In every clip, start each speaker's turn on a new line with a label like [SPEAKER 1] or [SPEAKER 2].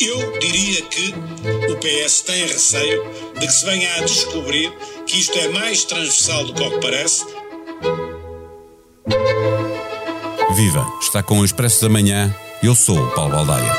[SPEAKER 1] Eu diria que o PS tem receio de que se venha a descobrir que isto é mais transversal do que o que parece.
[SPEAKER 2] Viva! Está com o Expresso da Manhã. Eu sou o Paulo Baldaia.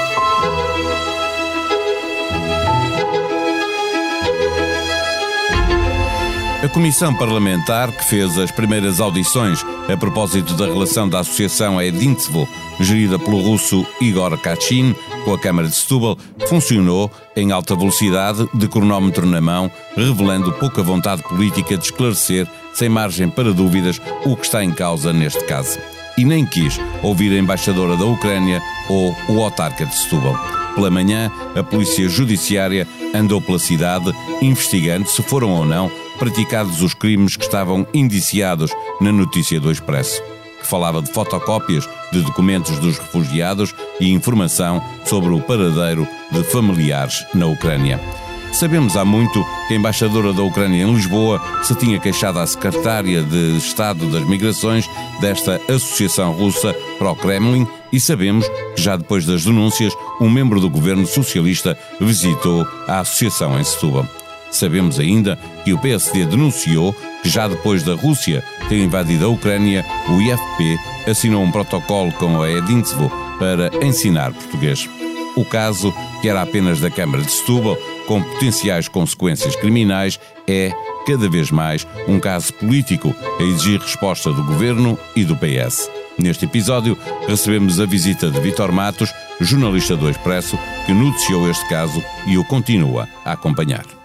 [SPEAKER 2] A Comissão Parlamentar, que fez as primeiras audições a propósito da relação da Associação Edintsevo, gerida pelo russo Igor Kachin, com a Câmara de Setúbal, funcionou em alta velocidade, de cronómetro na mão, revelando pouca vontade política de esclarecer, sem margem para dúvidas, o que está em causa neste caso. E nem quis ouvir a embaixadora da Ucrânia ou o autarca de Setúbal. Pela manhã, a Polícia Judiciária andou pela cidade, investigando se foram ou não praticados os crimes que estavam indiciados na notícia do Expresso, que falava de fotocópias de documentos dos refugiados e informação sobre o paradeiro de familiares na Ucrânia. Sabemos há muito que a embaixadora da Ucrânia em Lisboa se tinha queixado à secretária de Estado das Migrações desta associação russa para o Kremlin e sabemos que já depois das denúncias, um membro do governo socialista visitou a associação em Setúbal. Sabemos ainda que o PSD denunciou que, já depois da Rússia ter invadido a Ucrânia, o IFP assinou um protocolo com a Edintsevo para ensinar português. O caso, que era apenas da Câmara de Setúbal, com potenciais consequências criminais, é, cada vez mais, um caso político a exigir resposta do Governo e do PS. Neste episódio, recebemos a visita de Vitor Matos, jornalista do Expresso, que noticiou este caso e o continua a acompanhar.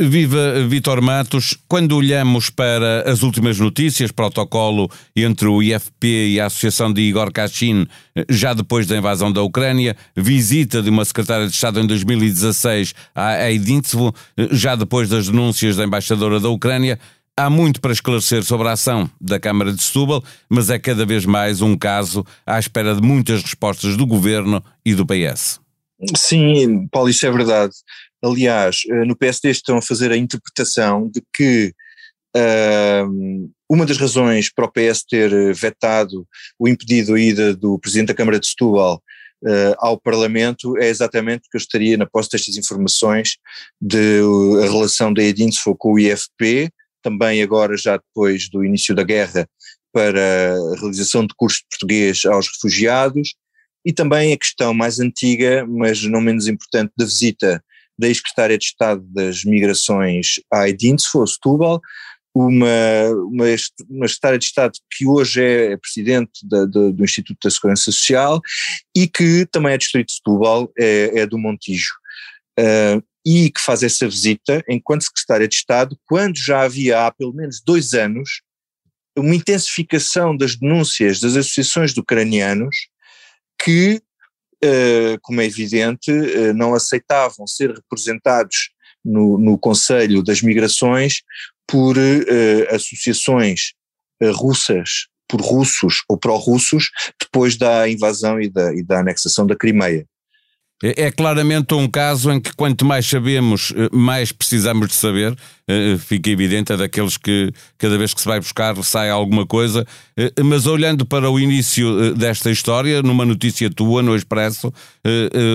[SPEAKER 2] Viva Vitor Matos. Quando olhamos para as últimas notícias, protocolo entre o IFP e a Associação de Igor Kachin, já depois da invasão da Ucrânia, visita de uma secretária de Estado em 2016 a Edintsevo, já depois das denúncias da embaixadora da Ucrânia, há muito para esclarecer sobre a ação da Câmara de Setúbal, mas é cada vez mais um caso à espera de muitas respostas do Governo e do PS.
[SPEAKER 3] Sim, Paulo, isso é verdade. Aliás, eh, no PSD estão a fazer a interpretação de que uh, uma das razões para o PS ter vetado o impedido a ida do Presidente da Câmara de Setúbal uh, ao Parlamento é exatamente porque eu estaria na posse destas informações de uh, a relação da Edinfo com o IFP, também agora já depois do início da guerra, para a realização de cursos de português aos refugiados, e também a questão mais antiga, mas não menos importante, da visita da ex-secretária de Estado das Migrações à Edinfo, Setúbal, uma, uma, uma secretária de Estado que hoje é presidente da, da, do Instituto da Segurança Social e que também é distrito de Setúbal, é, é do Montijo. Uh, e que faz essa visita enquanto secretária de Estado, quando já havia há pelo menos dois anos uma intensificação das denúncias das associações de ucranianos que como é evidente, eh, não aceitavam ser representados no, no Conselho das Migrações por uh, associações russas, por russos ou pró-russos, depois da invasão e da, e da anexação da Crimeia.
[SPEAKER 2] É, é claramente um caso em que quanto mais sabemos, eh, mais precisamos de saber. Eh, fica evidente, é daqueles que cada vez que se vai buscar sai alguma coisa. Eh, mas olhando para o início desta história, numa notícia tua no Expresso,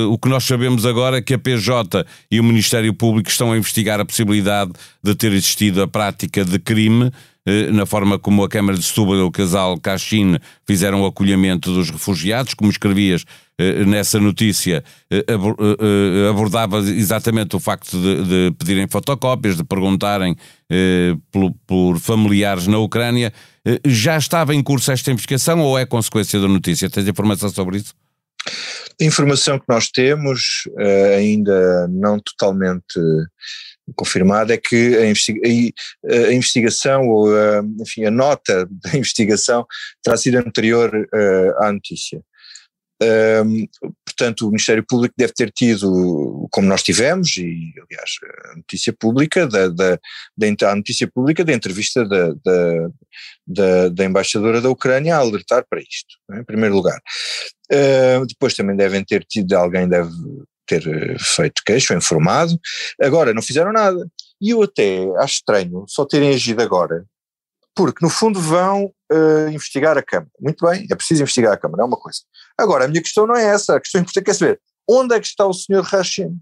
[SPEAKER 2] o que nós sabemos agora é que a PJ e o Ministério Público estão a investigar a possibilidade de ter existido a prática de crime na forma como a Câmara de Setúbal e o casal Cachin fizeram o acolhimento dos refugiados, como escrevias eh, nessa notícia eh, eh, abordava exatamente o facto de, de pedirem fotocópias, de perguntarem por, por, familiares na Ucrânia. Já estava em curso esta investigação ou é consequência da notícia? Tens informação sobre isso?
[SPEAKER 3] A informação que nós temos, ainda não totalmente confirmada, é que a, investiga a investigação, ou a, enfim, a nota da investigação terá sido anterior à notícia. Um, portanto, o Ministério Público deve ter tido, como nós tivemos, e aliás, a notícia pública, da, da, da a notícia pública da entrevista da, da, da, da embaixadora da Ucrânia a alertar para isto, é? em primeiro lugar. Uh, depois também devem ter tido, alguém deve ter eh, feito queixo, informado. Agora, não fizeram nada. E eu até acho estranho só terem agido agora, porque no fundo vão uh, investigar a Câmara. Muito bem, é preciso investigar a Câmara, é uma coisa. Agora, a minha questão não é essa, a questão importante é saber onde é que está o Sr. Rachin?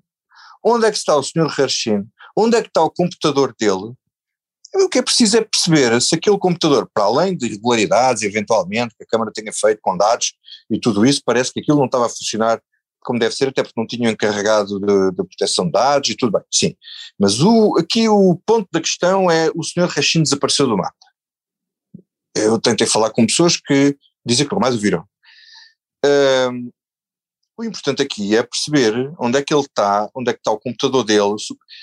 [SPEAKER 3] Onde é que está o Sr. Rachin? Onde é que está o computador dele? O que é preciso é perceber se aquele computador, para além de irregularidades, eventualmente, que a Câmara tenha feito com dados e tudo isso, parece que aquilo não estava a funcionar como deve ser, até porque não tinham encarregado de, de proteção de dados e tudo bem, sim. Mas o, aqui o ponto da questão é o Sr. Rachin desapareceu do mapa. Eu tentei falar com pessoas que dizem que mais o viram. Um, o importante aqui é perceber onde é que ele está, onde é que está o computador dele,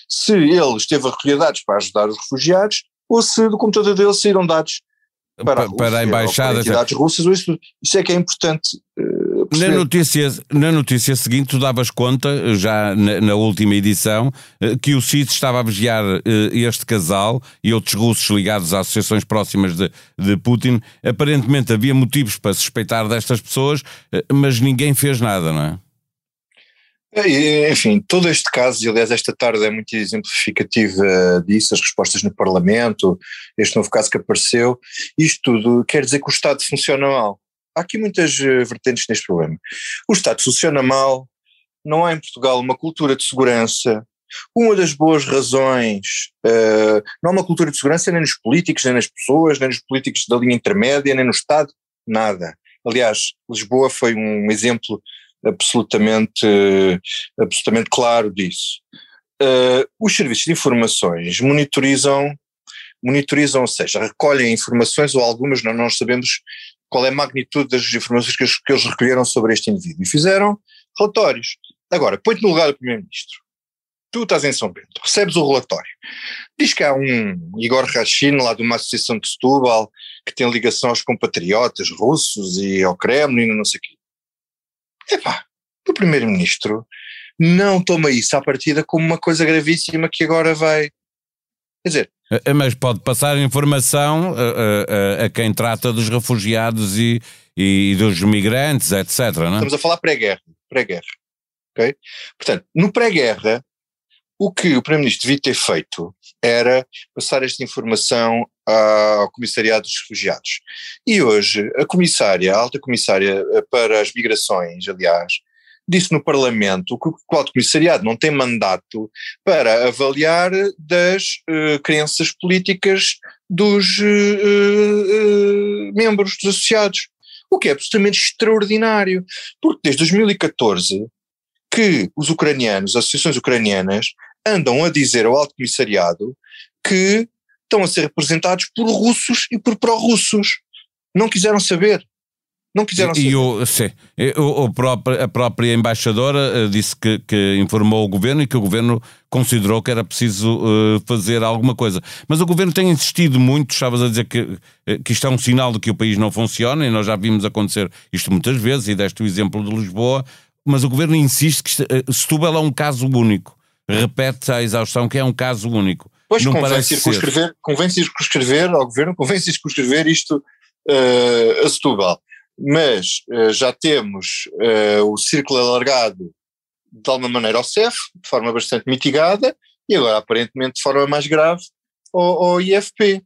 [SPEAKER 3] se ele esteve a recolher dados para ajudar os refugiados ou se do computador dele saíram dados para, a, para a embaixada. Para entidades russas, isso, isso é que é importante uh,
[SPEAKER 2] na notícia, na notícia seguinte, tu davas conta, já na, na última edição, eh, que o CID estava a vigiar eh, este casal e outros russos ligados a associações próximas de, de Putin. Aparentemente havia motivos para suspeitar destas pessoas, eh, mas ninguém fez nada, não é?
[SPEAKER 3] Enfim, todo este caso, e aliás esta tarde é muito exemplificativa disso, as respostas no Parlamento, este novo caso que apareceu, isto tudo quer dizer que o Estado funciona mal há aqui muitas eh, vertentes neste problema. O Estado funciona mal, não há em Portugal uma cultura de segurança. Uma das boas razões, uh, não há uma cultura de segurança nem nos políticos, nem nas pessoas, nem nos políticos da linha intermédia, nem no Estado, nada. Aliás, Lisboa foi um exemplo absolutamente, absolutamente claro disso. Uh, os serviços de informações monitorizam, monitorizam, ou seja, recolhem informações ou algumas não nós sabemos qual é a magnitude das informações que que eles recolheram sobre este indivíduo. E fizeram relatórios. Agora, põe-te no lugar do Primeiro-Ministro. Tu estás em São Bento, recebes o relatório. Diz que há um Igor Rachin, lá de uma associação de Setúbal, que tem ligação aos compatriotas russos e ao Kremlin, não sei o quê. Epá, o Primeiro-Ministro não toma isso à partida como uma coisa gravíssima que agora vai. Quer dizer,
[SPEAKER 2] eh, mas pode passar informação a, a, a quem trata dos refugiados e, e, dos migrantes, etc. Não é?
[SPEAKER 3] Estamos a falar pré-guerra. Pré-guerra. Okay? Portanto, no pré-guerra, o que o Primeiro-Ministro devia ter feito era passar esta informação ao Comissariado dos Refugiados. E hoje, a comissária, a alta comissária eh, para as migrações, aliás, disse no Parlamento que o Alto Comissariado não tem mandato para avaliar das uh, crenças políticas dos uh, uh, membros, dos associados. O que é absolutamente extraordinário, porque desde 2014 que os ucranianos, as associações ucranianas, andam a dizer ao Alto Comissariado que estão a ser representados por russos e por pró-russos. Não quiseram saber. Não quiseram
[SPEAKER 2] e, o, sim, o, o próprio, a própria embaixadora eh, disse que, que, informou o governo e que o governo considerou que era preciso uh, fazer alguma coisa. Mas o governo tem insistido muito, estavas a dizer que, eh, que isto é um sinal de que o país não funciona e nós já vimos acontecer isto muitas vezes e deste o exemplo de Lisboa, mas o governo insiste que Setúbal é um caso único. Repete a exaustão que é um caso único.
[SPEAKER 3] Pois não convém circunscrever, convém circunscrever ao governo, convém circunscrever isto uh, a Setúbal mas uh, já temos uh, o círculo alargado de alguma maneira ao CEF, de forma bastante mitigada, e agora aparentemente de forma mais grave ao, ao IFP.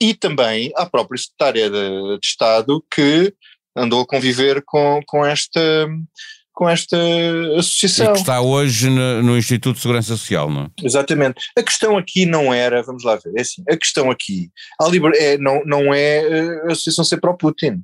[SPEAKER 3] E também à própria secretária de, de, Estado que andou a conviver com, com esta com esta associação. E
[SPEAKER 2] que está hoje no, no, Instituto de Segurança Social, não é?
[SPEAKER 3] Exatamente. A questão aqui não era, vamos lá ver, é assim, a questão aqui a liber, é, não, não é eh, a associação ser pró-Putin.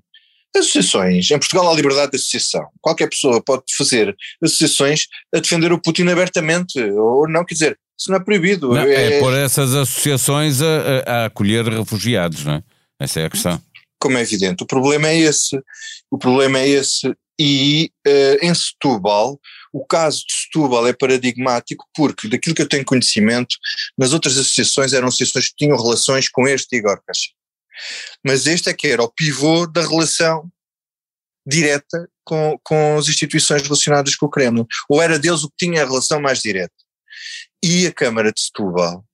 [SPEAKER 3] Associações, em Portugal há liberdade de associação. Qualquer pessoa pode fazer associações a defender o Putin abertamente, ou não, quer dizer, isso não é proibido.
[SPEAKER 2] Não, é, é por essas associações a, a, acolher refugiados, não é? Essa é a questão.
[SPEAKER 3] Como é evidente, o problema é esse. O problema é esse. E uh, em Setúbal, o caso de Setúbal é paradigmático porque, daquilo que eu tenho conhecimento, nas outras associações eram associações que tinham relações com este Igor Caixinha. Mas este é que era o pivô da relação direta com, com as instituições relacionadas com o Kremlin, ou era deles o que tinha a relação mais direta. E a Câmara de Setúbal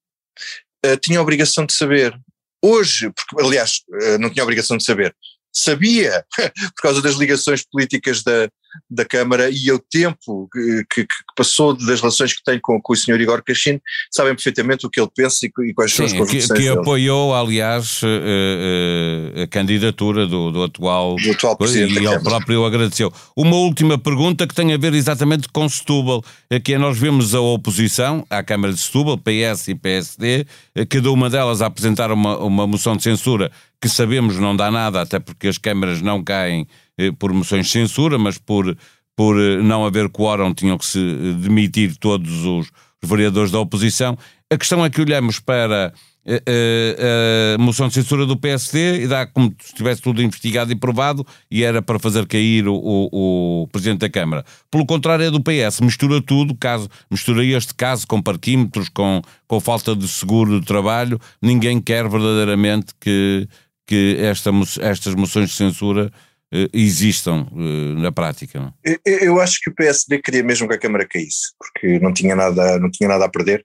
[SPEAKER 3] uh, tinha a obrigação de saber. Hoje, porque, aliás, uh, não tinha obrigação de saber, sabia, por causa das ligações políticas da, da Câmara e o tempo que, que, que, passou das relações que tem com, com o Sr. Igor Cachino, sabem perfeitamente o que ele pensa e, e quais Sim, são as convicções
[SPEAKER 2] que, que
[SPEAKER 3] dele.
[SPEAKER 2] apoiou, aliás, a, a, a candidatura do, do, atual,
[SPEAKER 3] do atual Presidente
[SPEAKER 2] e ele próprio agradeceu. Uma última pergunta que tem a ver exatamente com Setúbal, aqui é nós vemos a oposição à Câmara de Setúbal, PS e PSD, cada uma delas a apresentar uma, uma moção de censura que sabemos não dá nada, até porque as câmaras não caem eh, por moções de censura, mas por, por eh, não haver quórum tinham que se eh, demitir todos os vereadores da oposição. A questão é que olhamos para a, moção de censura do PSD e dá como se estivesse tudo investigado e provado e era para fazer cair o, o, o, Presidente da Câmara. Pelo contrário, é do PS, mistura tudo, caso, mistura este caso com parquímetros, com, com falta de seguro de trabalho, ninguém quer verdadeiramente que, que esta, estas moções de censura uh, existam uh, na prática.
[SPEAKER 3] Eu, eu, acho que o PSD queria mesmo que a Câmara caísse, porque não tinha nada, não tinha nada a perder.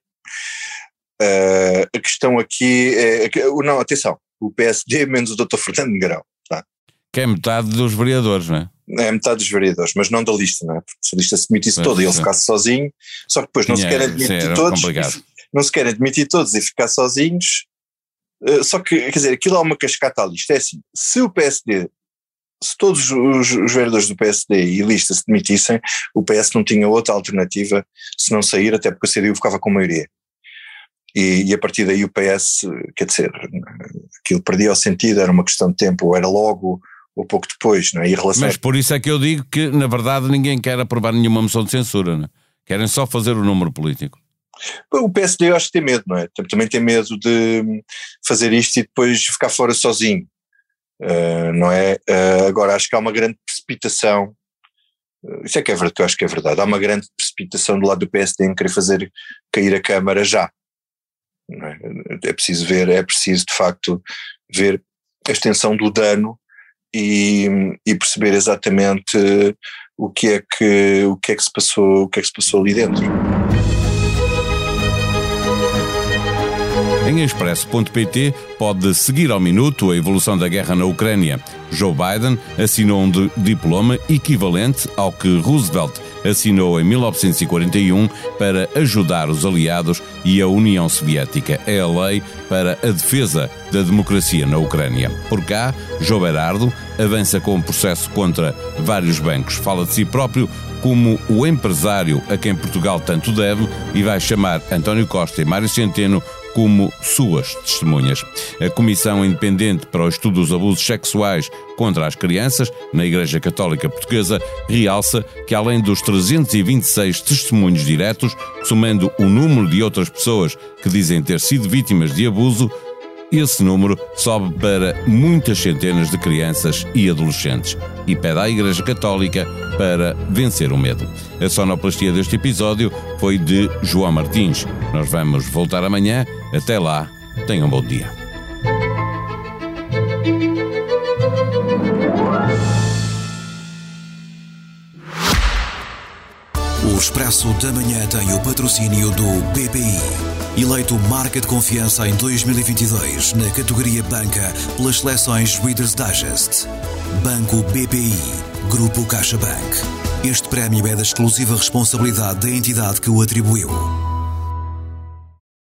[SPEAKER 3] Uh, a questão aqui é, é não, atenção, o PSD menos o Dr. Fernando Negrão, tá?
[SPEAKER 2] Que é metade dos vereadores, não é?
[SPEAKER 3] É metade dos vereadores, mas não da lista, não é? Porque se a lista se demitisse toda e ele ficasse sozinho, só que depois não se quer admitir todos, não se quer admitir todos e ficar sozinhos, eh, só que, quer dizer, aquilo é uma cascata à lista. É assim, se o PSD, se todos os, os vereadores do PSD e lista se demitissem, o PS não tinha outra alternativa se não sair, até porque a CDU ficava com maioria. E, e, a partir daí o PS, quer dizer, aquilo perdia o sentido, era uma questão de tempo, ou era logo ou pouco depois, não é?
[SPEAKER 2] relação... Mas por isso é que eu digo que, na verdade, ninguém quer aprovar nenhuma moção de censura, não é? Querem só fazer o número político.
[SPEAKER 3] O PSD eu acho que tem medo, não é? Também tem medo de fazer isto e depois ficar fora sozinho, uh, não é? Uh, agora acho que há uma grande precipitação, uh, isso é que é verdade, eu acho que é verdade, há uma grande precipitação do lado do PSD em querer fazer cair a Câmara já. É? é preciso ver, é preciso de facto ver a extensão do dano e, e perceber exatamente o que é que o que é que se passou o que é que se passou ali dentro.
[SPEAKER 2] Em expresso.pt pode seguir ao minuto a evolução da guerra na Ucrânia. Joe Biden assinou um diploma equivalente ao que Roosevelt assinou em 1941 para ajudar os aliados e a União Soviética. É a lei para a defesa da democracia na Ucrânia. Por cá, Joe Berardo avança com um processo contra vários bancos. Fala de si próprio como o empresário a quem Portugal tanto deve e vai chamar António Costa e Mário Centeno como suas testemunhas. A Comissão Independente para o Estudo dos Abusos Sexuais contra as Crianças, na Igreja Católica Portuguesa, realça que além dos 326 testemunhos diretos, somando o número de outras pessoas que dizem ter sido vítimas de abuso, esse número sobe para muitas centenas de crianças e adolescentes e pede à Igreja Católica para vencer o medo. A sonoplastia deste episódio foi de João Martins. Nós vamos voltar amanhã. Até lá, tenham um bom dia.
[SPEAKER 4] O Expresso da Manhã tem o patrocínio do BPI eleito Marca de Confiança em 2022 na categoria Banca pelas seleções Reader's Digest. Banco BPI, Grupo CaixaBank. Este prémio é da exclusiva responsabilidade da entidade que o atribuiu.